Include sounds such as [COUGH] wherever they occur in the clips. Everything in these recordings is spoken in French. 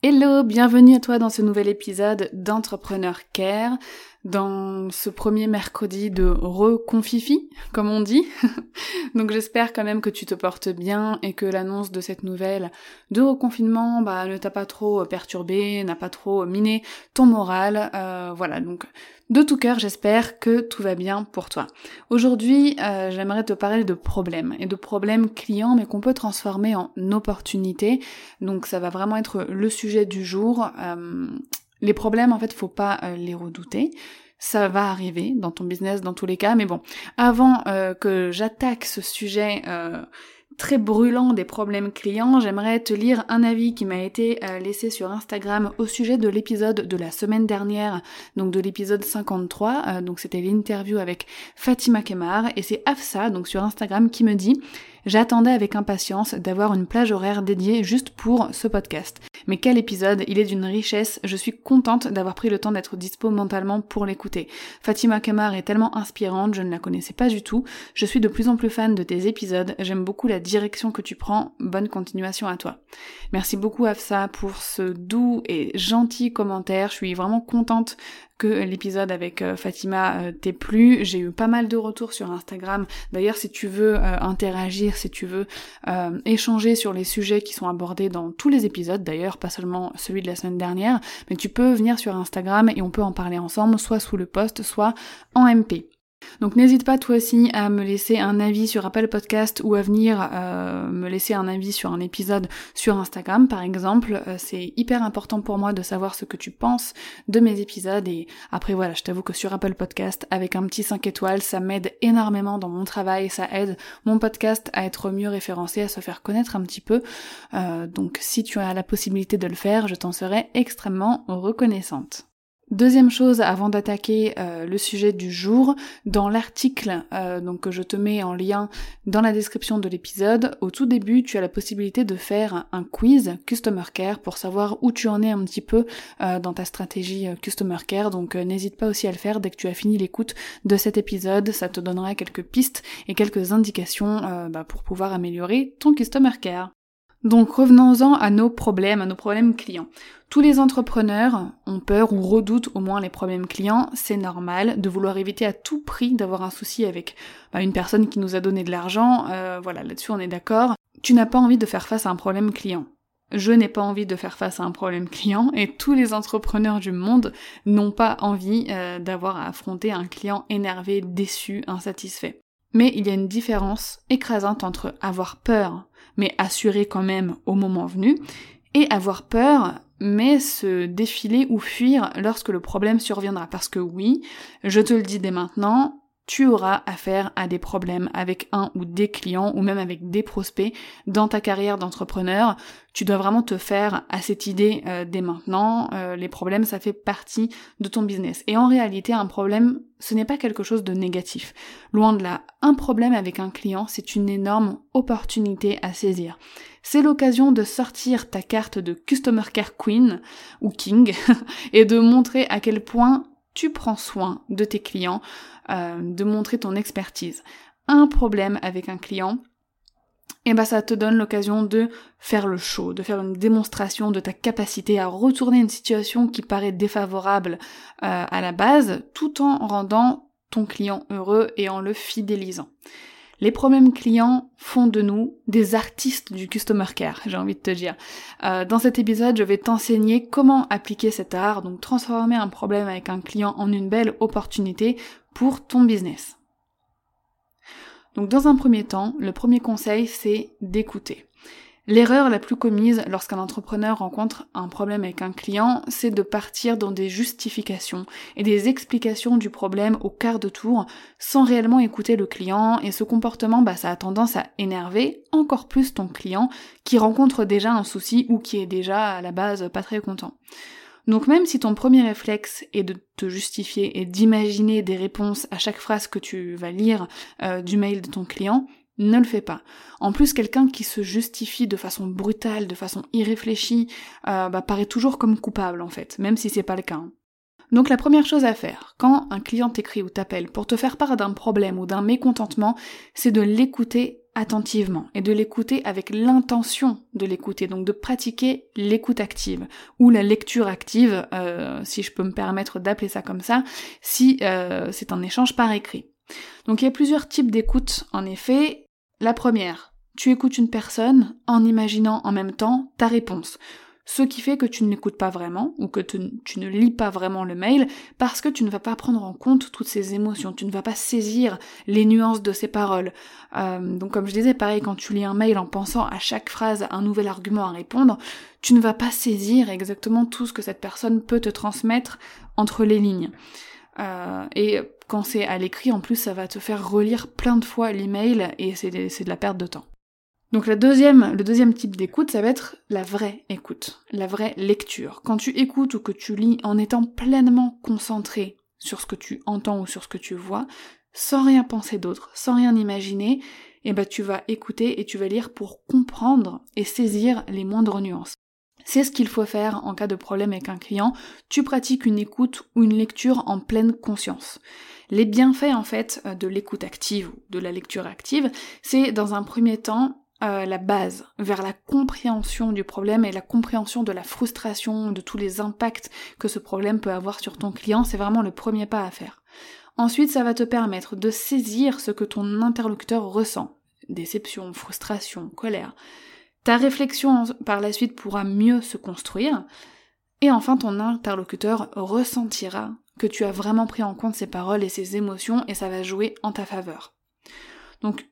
Hello, bienvenue à toi dans ce nouvel épisode d'Entrepreneur Care, dans ce premier mercredi de reconfifi, comme on dit. [LAUGHS] Donc j'espère quand même que tu te portes bien et que l'annonce de cette nouvelle de reconfinement bah, ne t'a pas trop perturbé, n'a pas trop miné ton moral. Euh, voilà, donc de tout cœur, j'espère que tout va bien pour toi. Aujourd'hui, euh, j'aimerais te parler de problèmes et de problèmes clients, mais qu'on peut transformer en opportunités. Donc ça va vraiment être le sujet du jour. Euh, les problèmes, en fait, faut pas euh, les redouter. Ça va arriver dans ton business dans tous les cas, mais bon, avant que j'attaque ce sujet très brûlant des problèmes clients, j'aimerais te lire un avis qui m'a été euh, laissé sur Instagram au sujet de l'épisode de la semaine dernière, donc de l'épisode 53, euh, donc c'était l'interview avec Fatima Kemar, et c'est Afsa, donc sur Instagram, qui me dit J'attendais avec impatience d'avoir une plage horaire dédiée juste pour ce podcast. Mais quel épisode, il est d'une richesse, je suis contente d'avoir pris le temps d'être dispo mentalement pour l'écouter. Fatima Kamar est tellement inspirante, je ne la connaissais pas du tout, je suis de plus en plus fan de tes épisodes, j'aime beaucoup la direction que tu prends, bonne continuation à toi. Merci beaucoup Afsa pour ce doux et gentil commentaire, je suis vraiment contente que l'épisode avec euh, Fatima euh, t'ait plu. J'ai eu pas mal de retours sur Instagram. D'ailleurs, si tu veux euh, interagir, si tu veux échanger sur les sujets qui sont abordés dans tous les épisodes, d'ailleurs, pas seulement celui de la semaine dernière, mais tu peux venir sur Instagram et on peut en parler ensemble, soit sous le post, soit en MP. Donc n'hésite pas toi aussi à me laisser un avis sur Apple Podcast ou à venir euh, me laisser un avis sur un épisode sur Instagram par exemple. Euh, c'est hyper important pour moi de savoir ce que tu penses de mes épisodes et après voilà, je t'avoue que sur Apple Podcast avec un petit 5 étoiles, ça m'aide énormément dans mon travail, ça aide mon podcast à être mieux référencé, à se faire connaître un petit peu. Euh, donc si tu as la possibilité de le faire, je t'en serai extrêmement reconnaissante. Deuxième chose, avant d'attaquer euh, le sujet du jour, dans l'article euh, donc que je te mets en lien dans la description de l'épisode, au tout début, tu as la possibilité de faire un quiz Customer Care pour savoir où tu en es un petit peu euh, dans ta stratégie Customer Care. Donc n'hésite pas aussi à le faire dès que tu as fini l'écoute de cet épisode. Ça te donnera quelques pistes et quelques indications bah, pour pouvoir améliorer ton Customer Care. Donc revenons-en à nos problèmes, à nos problèmes clients. Tous les entrepreneurs ont peur ou redoutent au moins les problèmes clients, c'est normal de vouloir éviter à tout prix d'avoir un souci avec bah, une personne qui nous a donné de l'argent, euh, voilà, là-dessus on est d'accord. Tu n'as pas envie de faire face à un problème client. Je n'ai pas envie de faire face à un problème client et tous les entrepreneurs du monde n'ont pas envie euh, d'avoir à affronter un client énervé, déçu, insatisfait. Mais il y a une différence écrasante entre avoir peur mais assurer quand même au moment venu, et avoir peur, mais se défiler ou fuir lorsque le problème surviendra. Parce que oui, je te le dis dès maintenant, tu auras affaire à des problèmes avec un ou des clients ou même avec des prospects dans ta carrière d'entrepreneur. Tu dois vraiment te faire à cette idée euh, dès maintenant. Euh, les problèmes, ça fait partie de ton business. Et en réalité, un problème, ce n'est pas quelque chose de négatif. Loin de là, un problème avec un client, c'est une énorme opportunité à saisir. C'est l'occasion de sortir ta carte de Customer Care Queen ou King [LAUGHS] et de montrer à quel point tu prends soin de tes clients, euh, de montrer ton expertise. Un problème avec un client, et eh ben ça te donne l'occasion de faire le show, de faire une démonstration de ta capacité à retourner une situation qui paraît défavorable euh, à la base, tout en rendant ton client heureux et en le fidélisant. Les problèmes clients font de nous des artistes du customer care, j'ai envie de te dire. Euh, dans cet épisode, je vais t'enseigner comment appliquer cet art, donc transformer un problème avec un client en une belle opportunité pour ton business. Donc dans un premier temps, le premier conseil, c'est d'écouter. L'erreur la plus commise lorsqu'un entrepreneur rencontre un problème avec un client, c'est de partir dans des justifications et des explications du problème au quart de tour sans réellement écouter le client et ce comportement, bah, ça a tendance à énerver encore plus ton client qui rencontre déjà un souci ou qui est déjà à la base pas très content. Donc même si ton premier réflexe est de te justifier et d'imaginer des réponses à chaque phrase que tu vas lire euh, du mail de ton client, ne le fais pas. En plus, quelqu'un qui se justifie de façon brutale, de façon irréfléchie, euh, bah, paraît toujours comme coupable en fait, même si c'est pas le cas. Hein. Donc la première chose à faire, quand un client t'écrit ou t'appelle pour te faire part d'un problème ou d'un mécontentement, c'est de l'écouter attentivement et de l'écouter avec l'intention de l'écouter, donc de pratiquer l'écoute active ou la lecture active, euh, si je peux me permettre d'appeler ça comme ça, si euh, c'est un échange par écrit. Donc il y a plusieurs types d'écoute en effet, la première, tu écoutes une personne en imaginant en même temps ta réponse. Ce qui fait que tu ne l'écoutes pas vraiment, ou que tu ne lis pas vraiment le mail, parce que tu ne vas pas prendre en compte toutes ces émotions, tu ne vas pas saisir les nuances de ces paroles. Euh, donc comme je disais, pareil, quand tu lis un mail en pensant à chaque phrase un nouvel argument à répondre, tu ne vas pas saisir exactement tout ce que cette personne peut te transmettre entre les lignes. Euh, et quand c'est à l'écrit, en plus, ça va te faire relire plein de fois l'email et c'est de, la perte de temps. Donc la deuxième, le deuxième type d'écoute, ça va être la vraie écoute, la vraie lecture. Quand tu écoutes ou que tu lis en étant pleinement concentré sur ce que tu entends ou sur ce que tu vois, sans rien penser d'autre, sans rien imaginer, eh ben tu vas écouter et tu vas lire pour comprendre et saisir les moindres nuances. C'est ce qu'il faut faire en cas de problème avec un client. Tu pratiques une écoute ou une lecture en pleine conscience. Les bienfaits en fait euh, de l'écoute active ou de la lecture active, c'est dans un premier temps euh, la base vers la compréhension du problème et la compréhension de la frustration, de tous les impacts que ce problème peut avoir sur ton client, c'est vraiment le premier pas à faire. Ensuite, ça va te permettre de saisir ce que ton interlocuteur ressent. Déception, frustration, colère. Ta réflexion par la suite pourra mieux se construire. Et enfin, ton interlocuteur ressentira que tu as vraiment pris en compte ses paroles et ses émotions et ça va jouer en ta faveur. Donc,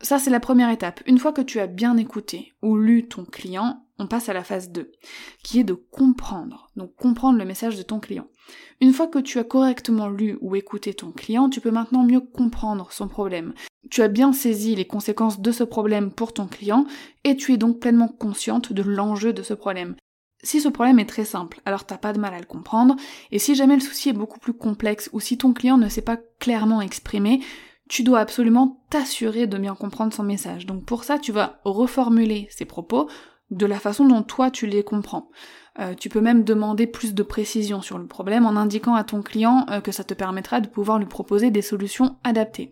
ça c'est la première étape. Une fois que tu as bien écouté ou lu ton client, on passe à la phase 2, qui est de comprendre. Donc comprendre le message de ton client. Une fois que tu as correctement lu ou écouté ton client, tu peux maintenant mieux comprendre son problème tu as bien saisi les conséquences de ce problème pour ton client et tu es donc pleinement consciente de l'enjeu de ce problème. Si ce problème est très simple, alors t'as pas de mal à le comprendre, et si jamais le souci est beaucoup plus complexe ou si ton client ne s'est pas clairement exprimé, tu dois absolument t'assurer de bien comprendre son message. Donc pour ça, tu vas reformuler ses propos de la façon dont toi tu les comprends. Euh, tu peux même demander plus de précision sur le problème en indiquant à ton client euh, que ça te permettra de pouvoir lui proposer des solutions adaptées.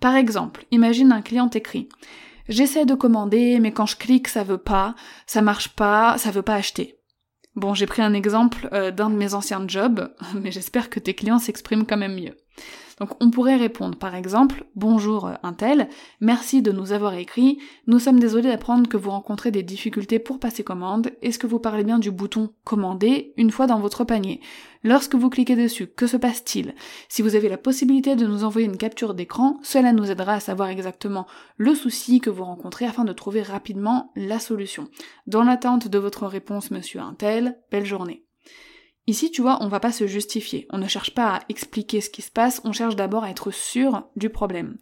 Par exemple, imagine un client t'écrit J'essaie de commander, mais quand je clique, ça veut pas, ça marche pas, ça veut pas acheter. Bon, j'ai pris un exemple euh, d'un de mes anciens jobs, [LAUGHS] mais j'espère que tes clients s'expriment quand même mieux. Donc on pourrait répondre par exemple Bonjour euh, Intel, merci de nous avoir écrit, nous sommes désolés d'apprendre que vous rencontrez des difficultés pour passer commande, est-ce que vous parlez bien du bouton Commander une fois dans votre panier? Lorsque vous cliquez dessus, que se passe-t-il? Si vous avez la possibilité de nous envoyer une capture d'écran, cela nous aidera à savoir exactement le souci que vous rencontrez afin de trouver rapidement la solution. Dans l'attente de votre réponse, monsieur Intel, belle journée. Ici, tu vois, on va pas se justifier. On ne cherche pas à expliquer ce qui se passe, on cherche d'abord à être sûr du problème.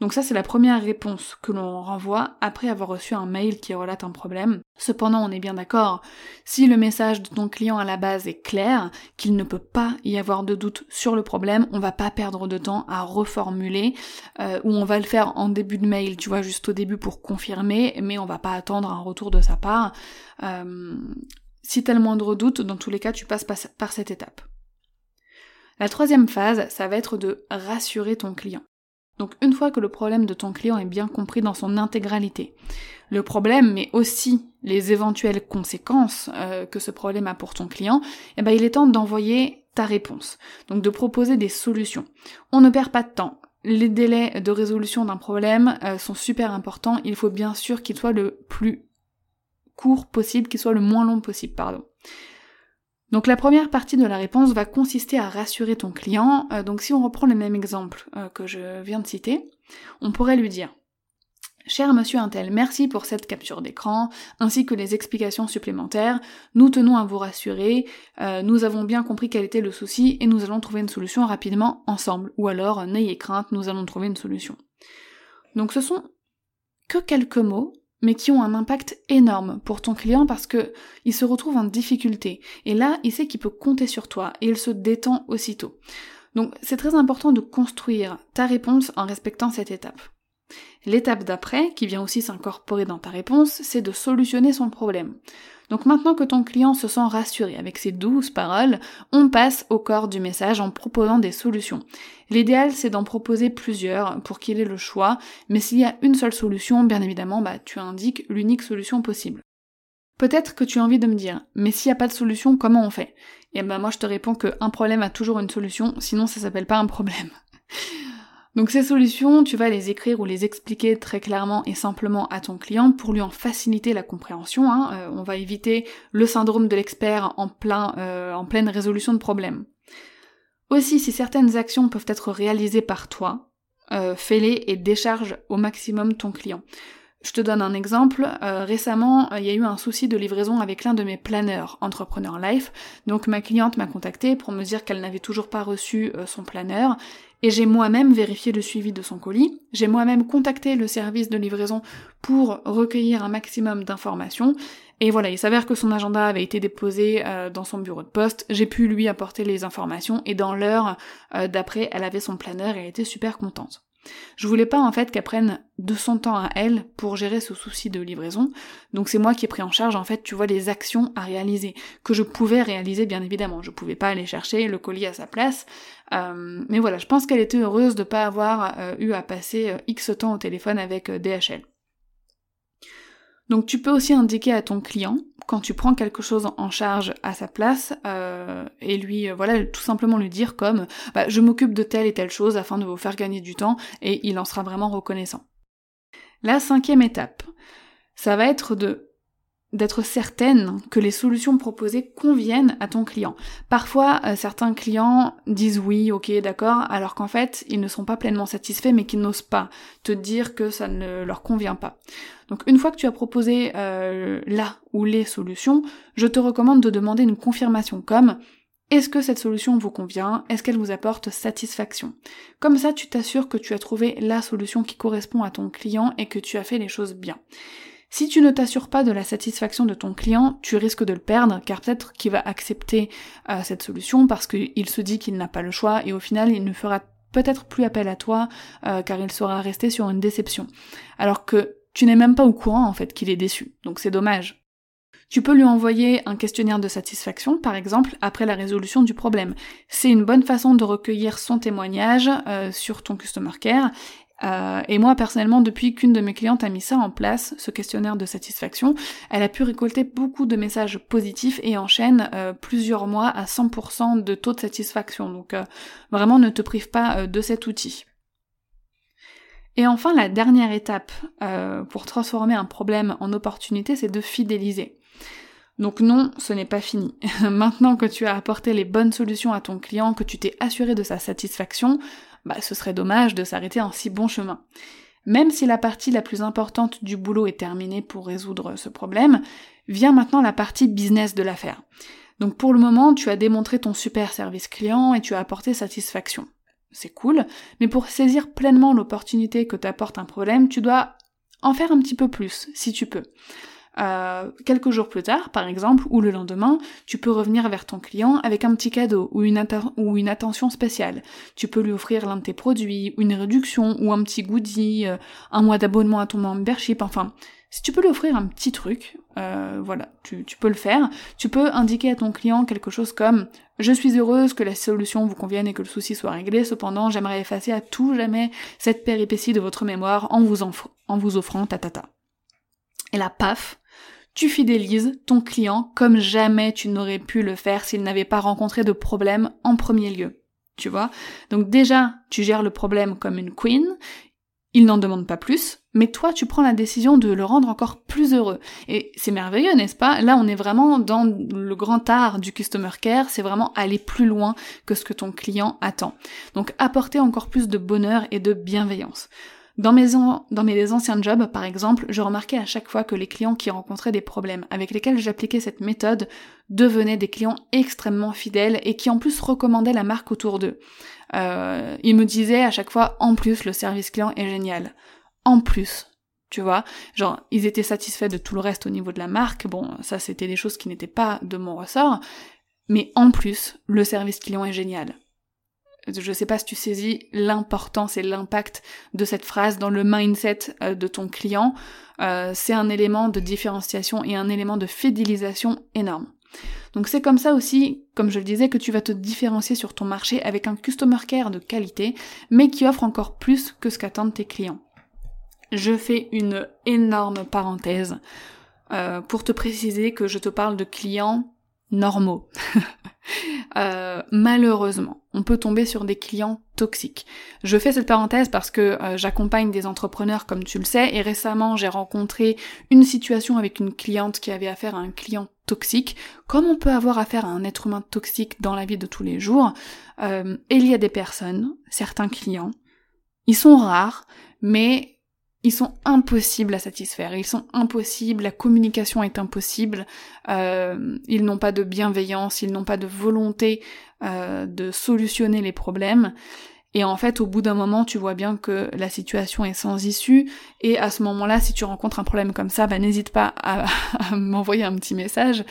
Donc ça, c'est la première réponse que l'on renvoie après avoir reçu un mail qui relate un problème. Cependant, on est bien d'accord, si le message de ton client à la base est clair, qu'il ne peut pas y avoir de doute sur le problème, on va pas perdre de temps à reformuler, euh, ou on va le faire en début de mail, tu vois, juste au début pour confirmer, mais on va pas attendre un retour de sa part. Euh, si t'as le moindre doute, dans tous les cas, tu passes par cette étape. La troisième phase, ça va être de rassurer ton client. Donc une fois que le problème de ton client est bien compris dans son intégralité, le problème mais aussi les éventuelles conséquences euh, que ce problème a pour ton client, eh ben il est temps d'envoyer ta réponse. Donc de proposer des solutions. On ne perd pas de temps. Les délais de résolution d'un problème euh, sont super importants. Il faut bien sûr qu'il soit le plus court possible, qu'il soit le moins long possible, pardon. Donc la première partie de la réponse va consister à rassurer ton client. Euh, donc si on reprend le même exemple euh, que je viens de citer, on pourrait lui dire Cher monsieur Intel, merci pour cette capture d'écran, ainsi que les explications supplémentaires. Nous tenons à vous rassurer, euh, nous avons bien compris quel était le souci et nous allons trouver une solution rapidement ensemble. Ou alors, n'ayez crainte, nous allons trouver une solution. Donc ce sont que quelques mots, mais qui ont un impact énorme pour ton client parce que il se retrouve en difficulté. Et là, il sait qu'il peut compter sur toi et il se détend aussitôt. Donc c'est très important de construire ta réponse en respectant cette étape. L'étape d'après, qui vient aussi s'incorporer dans ta réponse, c'est de solutionner son problème. Donc maintenant que ton client se sent rassuré avec ces douces paroles, on passe au corps du message en proposant des solutions. L'idéal c'est d'en proposer plusieurs pour qu'il ait le choix, mais s'il y a une seule solution, bien évidemment, bah, tu indiques l'unique solution possible. Peut-être que tu as envie de me dire, mais s'il n'y a pas de solution, comment on fait? Et eh ben moi je te réponds qu'un problème a toujours une solution, sinon ça s'appelle pas un problème. Donc ces solutions, tu vas les écrire ou les expliquer très clairement et simplement à ton client pour lui en faciliter la compréhension. Hein. Euh, on va éviter le syndrome de l'expert en, plein, euh, en pleine résolution de problèmes. Aussi, si certaines actions peuvent être réalisées par toi, euh, fais-les et décharge au maximum ton client. Je te donne un exemple. récemment, il y a eu un souci de livraison avec l'un de mes planeurs Entrepreneur Life. Donc ma cliente m'a contacté pour me dire qu'elle n'avait toujours pas reçu son planeur et j'ai moi-même vérifié le suivi de son colis, j'ai moi-même contacté le service de livraison pour recueillir un maximum d'informations, et voilà, il s'avère que son agenda avait été déposé euh, dans son bureau de poste, j'ai pu lui apporter les informations, et dans l'heure euh, d'après, elle avait son planeur et elle était super contente. Je voulais pas en fait qu'elle prenne de son temps à elle pour gérer ce souci de livraison, donc c'est moi qui ai pris en charge en fait, tu vois, les actions à réaliser, que je pouvais réaliser bien évidemment. Je pouvais pas aller chercher le colis à sa place, euh, mais voilà, je pense qu'elle était heureuse de pas avoir euh, eu à passer euh, X temps au téléphone avec DHL. Donc tu peux aussi indiquer à ton client quand tu prends quelque chose en charge à sa place euh, et lui euh, voilà tout simplement lui dire comme bah, je m'occupe de telle et telle chose afin de vous faire gagner du temps et il en sera vraiment reconnaissant. La cinquième étape, ça va être de d'être certaine que les solutions proposées conviennent à ton client. Parfois, euh, certains clients disent oui, ok, d'accord, alors qu'en fait, ils ne sont pas pleinement satisfaits, mais qu'ils n'osent pas te dire que ça ne leur convient pas. Donc une fois que tu as proposé euh, la ou les solutions, je te recommande de demander une confirmation comme est-ce que cette solution vous convient? Est-ce qu'elle vous apporte satisfaction? Comme ça, tu t'assures que tu as trouvé la solution qui correspond à ton client et que tu as fait les choses bien. Si tu ne t'assures pas de la satisfaction de ton client, tu risques de le perdre car peut-être qu'il va accepter euh, cette solution parce qu'il se dit qu'il n'a pas le choix et au final il ne fera peut-être plus appel à toi euh, car il sera resté sur une déception. Alors que tu n'es même pas au courant en fait qu'il est déçu, donc c'est dommage. Tu peux lui envoyer un questionnaire de satisfaction, par exemple, après la résolution du problème. C'est une bonne façon de recueillir son témoignage euh, sur ton customer care euh, et moi personnellement, depuis qu'une de mes clientes a mis ça en place, ce questionnaire de satisfaction, elle a pu récolter beaucoup de messages positifs et enchaîne euh, plusieurs mois à 100% de taux de satisfaction. Donc euh, vraiment ne te prive pas de cet outil. Et enfin, la dernière étape pour transformer un problème en opportunité, c'est de fidéliser. Donc non, ce n'est pas fini. [LAUGHS] Maintenant que tu as apporté les bonnes solutions à ton client, que tu t'es assuré de sa satisfaction, bah, ce serait dommage de s'arrêter en si bon chemin. Même si la partie la plus importante du boulot est terminée pour résoudre ce problème, vient maintenant la partie business de l'affaire. Donc pour le moment, tu as démontré ton super service client et tu as apporté satisfaction. C'est cool, mais pour saisir pleinement l'opportunité que t'apporte un problème, tu dois en faire un petit peu plus, si tu peux. Euh, quelques jours plus tard, par exemple, ou le lendemain, tu peux revenir vers ton client avec un petit cadeau ou une, ou une attention spéciale. Tu peux lui offrir l'un de tes produits, une réduction ou un petit goodie, euh, un mois d'abonnement à ton membership, enfin, si tu peux lui offrir un petit truc, euh, voilà, tu, tu, peux le faire. Tu peux indiquer à ton client quelque chose comme je suis heureuse que la solution vous convienne et que le souci soit réglé, cependant j'aimerais effacer à tout jamais cette péripétie de votre mémoire en vous, en vous offrant ta ta Et là, paf, tu fidélises ton client comme jamais tu n'aurais pu le faire s'il n'avait pas rencontré de problème en premier lieu. Tu vois? Donc déjà, tu gères le problème comme une queen. il n'en demande pas plus, mais toi tu prends la décision de le rendre encore plus heureux. Et c'est merveilleux, n'est-ce pas? Là on est vraiment dans le grand art du customer care, c'est vraiment aller plus loin que ce que ton client attend. Donc apporter encore plus de bonheur et de bienveillance. Dans mes, dans mes anciens jobs, par exemple, je remarquais à chaque fois que les clients qui rencontraient des problèmes avec lesquels j'appliquais cette méthode devenaient des clients extrêmement fidèles et qui en plus recommandaient la marque autour d'eux. Euh, ils me disaient à chaque fois, en plus, le service client est génial. En plus, tu vois? Genre, ils étaient satisfaits de tout le reste au niveau de la marque. Bon, ça, c'était des choses qui n'étaient pas de mon ressort. Mais en plus, le service client est génial je sais pas si tu saisis l'importance et l'impact de cette phrase dans le mindset euh, de ton client. Euh, c'est un élément de différenciation et un élément de fidélisation énorme. Donc c'est comme ça aussi, comme je le disais, que tu vas te différencier sur ton marché avec un customer care de qualité, mais qui offre encore plus que ce qu'attendent tes clients. Je fais une énorme parenthèse euh, pour te préciser que je te parle de clients normaux. [LAUGHS] Euh, malheureusement, on peut tomber sur des clients toxiques. Je fais cette parenthèse parce que euh, j'accompagne des entrepreneurs comme tu le sais et récemment j'ai rencontré une situation avec une cliente qui avait affaire à un client toxique, comme on peut avoir affaire à un être humain toxique dans la vie de tous les jours. Euh, il y a des personnes, certains clients, ils sont rares, mais ils sont impossibles à satisfaire, ils sont impossibles, la communication est impossible, euh, ils n'ont pas de bienveillance, ils n'ont pas de volonté euh, de solutionner les problèmes. Et en fait, au bout d'un moment, tu vois bien que la situation est sans issue. Et à ce moment-là, si tu rencontres un problème comme ça, bah, n'hésite pas à, [LAUGHS] m'envoyer un petit message,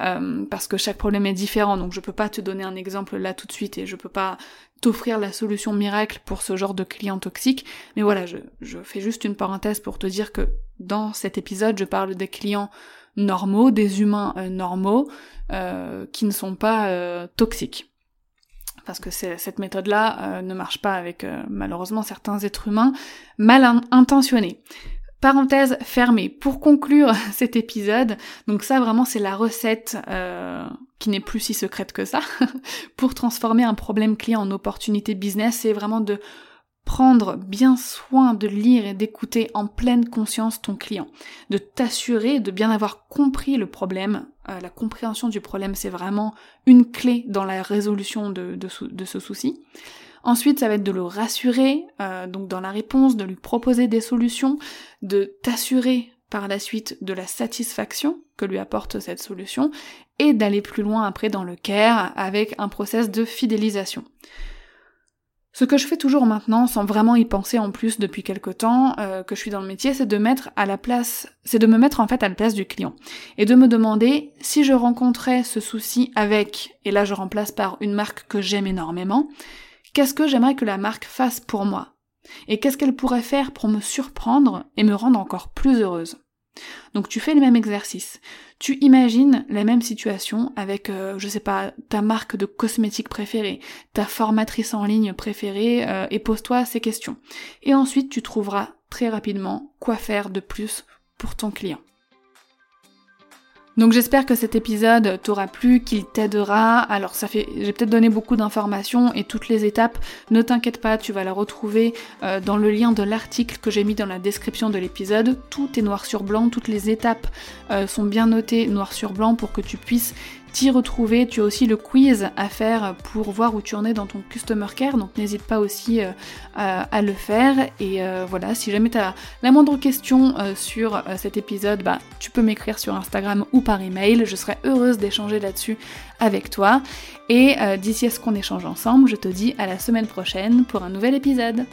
euh, parce que chaque problème est différent. Donc je peux pas te donner un exemple là tout de suite et je peux pas t'offrir la solution miracle pour ce genre de client toxique. Mais voilà, je, fais juste une parenthèse pour te dire que dans cet épisode, je parle des clients normaux, des humains euh, normaux, euh, qui ne sont pas toxiques parce que cette méthode-là euh, ne marche pas avec euh, malheureusement certains êtres humains mal intentionnés. Parenthèse fermée. Pour conclure [LAUGHS] cet épisode, donc ça vraiment c'est la recette euh, qui n'est plus si secrète que ça, [LAUGHS] pour transformer un problème client en opportunité business, c'est vraiment de prendre bien soin de lire et d'écouter en pleine conscience ton client, de t'assurer de bien avoir compris le problème. Euh, la compréhension du problème, c'est vraiment une clé dans la résolution de, de, ce souci. Ensuite, ça va être de le rassurer, euh, donc dans la réponse, de lui proposer des solutions, de t'assurer par la suite de la satisfaction que lui apporte cette solution, et d'aller plus loin après dans le care avec un process de fidélisation. Ce que je fais toujours maintenant, sans vraiment y penser en plus depuis quelque temps euh, que je suis dans le métier, c'est de mettre à la place, c'est de me mettre en fait à la place du client et de me demander si je rencontrais ce souci avec, et là je remplace par une marque que j'aime énormément, qu'est-ce que j'aimerais que la marque fasse pour moi? Et qu'est-ce qu'elle pourrait faire pour me surprendre et me rendre encore plus heureuse? Donc tu fais le même exercice. Tu imagines la même situation avec, euh, je sais pas, ta marque de cosmétiques préférée, ta formatrice en ligne préférée, euh, et pose-toi ces questions. Et ensuite, tu trouveras très rapidement quoi faire de plus pour ton client. Donc j'espère que cet épisode t'aura plu, qu'il t'aidera. Alors ça fait, j'ai peut-être donné beaucoup d'informations et toutes les étapes. Ne t'inquiète pas, tu vas la retrouver euh, dans le lien de l'article que j'ai mis dans la description de l'épisode. Tout est noir sur blanc, toutes les étapes euh, sont bien notées noir sur blanc pour que tu puisses t'y retrouver. Tu as aussi le quiz à faire pour voir où tu en es dans ton customer care, donc n'hésite pas aussi euh, à, le faire. Et euh, voilà, si jamais tu as la moindre question euh, sur cet épisode, bah, tu peux m'écrire sur Instagram ou par email. Je serai heureuse d'échanger là-dessus avec toi. Et d'ici à ce qu'on échange ensemble, je te dis à la semaine prochaine pour un nouvel épisode.